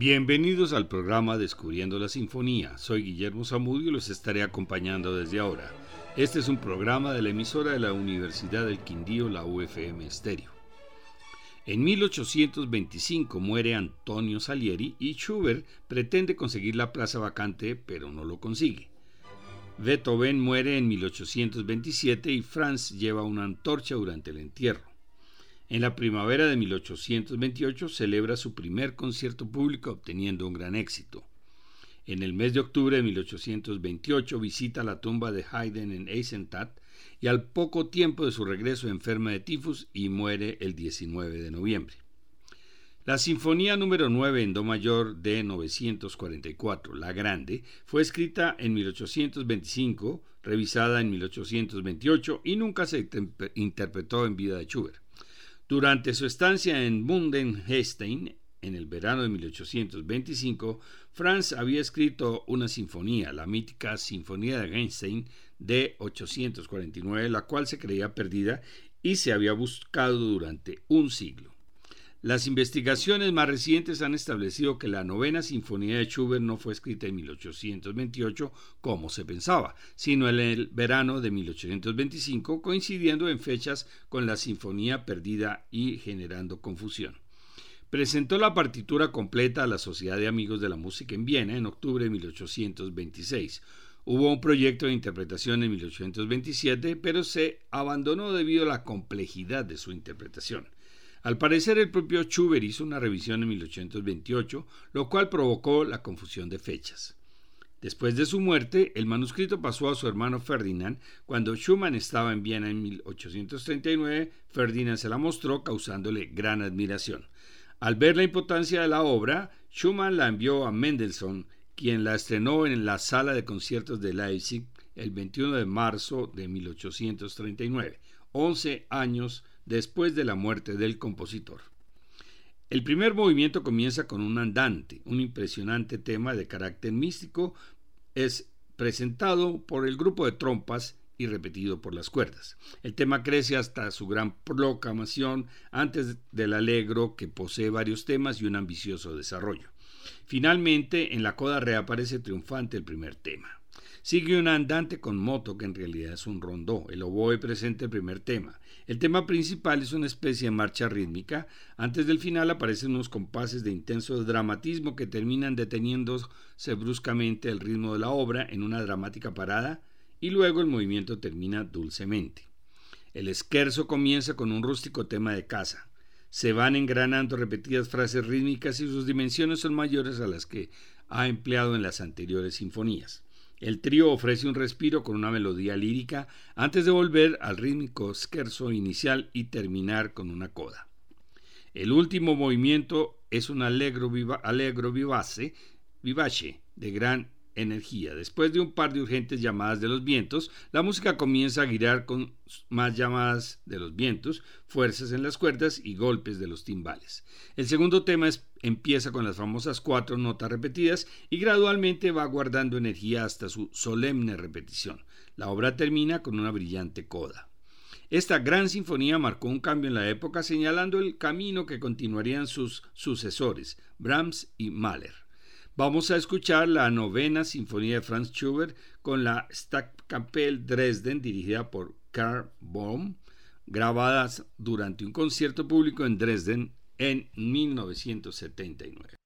Bienvenidos al programa Descubriendo la Sinfonía. Soy Guillermo Zamudio y los estaré acompañando desde ahora. Este es un programa de la emisora de la Universidad del Quindío, la UFM Estéreo. En 1825 muere Antonio Salieri y Schubert pretende conseguir la plaza vacante, pero no lo consigue. Beethoven muere en 1827 y Franz lleva una antorcha durante el entierro. En la primavera de 1828 celebra su primer concierto público obteniendo un gran éxito. En el mes de octubre de 1828 visita la tumba de Haydn en Eisenstadt y al poco tiempo de su regreso enferma de tifus y muere el 19 de noviembre. La Sinfonía número 9 en Do mayor de 944, La Grande, fue escrita en 1825, revisada en 1828 y nunca se interpretó en vida de Schubert. Durante su estancia en Mundenhestein, en el verano de 1825, Franz había escrito una sinfonía, la mítica Sinfonía de Genstein de 849, la cual se creía perdida y se había buscado durante un siglo. Las investigaciones más recientes han establecido que la novena sinfonía de Schubert no fue escrita en 1828 como se pensaba, sino en el verano de 1825, coincidiendo en fechas con la sinfonía perdida y generando confusión. Presentó la partitura completa a la Sociedad de Amigos de la Música en Viena en octubre de 1826. Hubo un proyecto de interpretación en 1827, pero se abandonó debido a la complejidad de su interpretación. Al parecer el propio Schubert hizo una revisión en 1828, lo cual provocó la confusión de fechas. Después de su muerte, el manuscrito pasó a su hermano Ferdinand. Cuando Schumann estaba en Viena en 1839, Ferdinand se la mostró causándole gran admiración. Al ver la importancia de la obra, Schumann la envió a Mendelssohn, quien la estrenó en la sala de conciertos de Leipzig el 21 de marzo de 1839, 11 años después de la muerte del compositor. El primer movimiento comienza con un andante, un impresionante tema de carácter místico, es presentado por el grupo de trompas y repetido por las cuerdas. El tema crece hasta su gran proclamación antes del alegro que posee varios temas y un ambicioso desarrollo. Finalmente, en la coda reaparece triunfante el primer tema. Sigue un andante con moto que en realidad es un rondó. El oboe presenta el primer tema. El tema principal es una especie de marcha rítmica. Antes del final aparecen unos compases de intenso dramatismo que terminan deteniéndose bruscamente el ritmo de la obra en una dramática parada y luego el movimiento termina dulcemente. El esquerzo comienza con un rústico tema de caza. Se van engranando repetidas frases rítmicas y sus dimensiones son mayores a las que ha empleado en las anteriores sinfonías. El trío ofrece un respiro con una melodía lírica antes de volver al rítmico scherzo inicial y terminar con una coda. El último movimiento es un allegro, allegro vivace, vivace de gran energía. Después de un par de urgentes llamadas de los vientos, la música comienza a girar con más llamadas de los vientos, fuerzas en las cuerdas y golpes de los timbales. El segundo tema empieza con las famosas cuatro notas repetidas y gradualmente va guardando energía hasta su solemne repetición. La obra termina con una brillante coda. Esta gran sinfonía marcó un cambio en la época señalando el camino que continuarían sus sucesores, Brahms y Mahler. Vamos a escuchar la novena sinfonía de Franz Schubert con la Stadtkapelle Dresden dirigida por Karl Bohm, grabadas durante un concierto público en Dresden en 1979.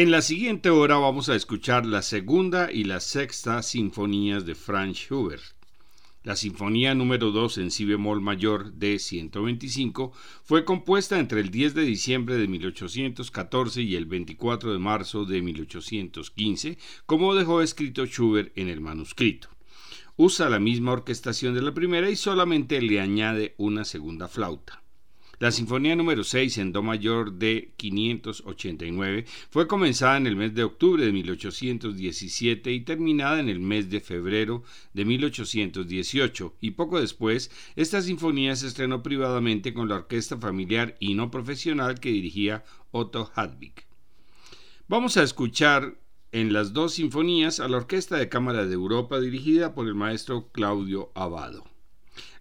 En la siguiente hora vamos a escuchar la segunda y la sexta sinfonías de Franz Schubert. La sinfonía número 2 en si bemol mayor de 125 fue compuesta entre el 10 de diciembre de 1814 y el 24 de marzo de 1815, como dejó escrito Schubert en el manuscrito. Usa la misma orquestación de la primera y solamente le añade una segunda flauta. La Sinfonía número 6 en Do mayor de 589 fue comenzada en el mes de octubre de 1817 y terminada en el mes de febrero de 1818 y poco después esta sinfonía se estrenó privadamente con la orquesta familiar y no profesional que dirigía Otto Hadwig. Vamos a escuchar en las dos sinfonías a la Orquesta de Cámara de Europa dirigida por el maestro Claudio Abado.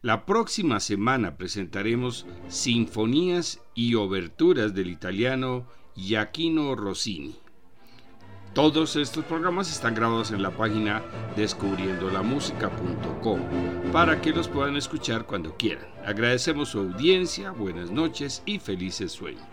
La próxima semana presentaremos sinfonías y oberturas del italiano Giacchino Rossini. Todos estos programas están grabados en la página descubriendolamusica.com para que los puedan escuchar cuando quieran. Agradecemos su audiencia, buenas noches y felices sueños.